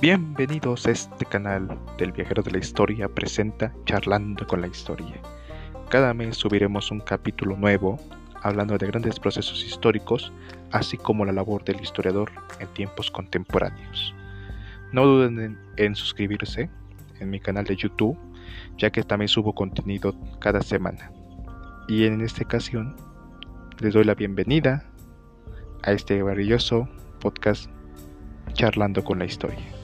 Bienvenidos a este canal del Viajero de la Historia presenta Charlando con la Historia. Cada mes subiremos un capítulo nuevo hablando de grandes procesos históricos, así como la labor del historiador en tiempos contemporáneos. No duden en, suscribirse en mi canal de YouTube, ya que también subo contenido cada semana. Y en esta ocasión les doy la bienvenida a este maravilloso podcast Charlando con la Historia.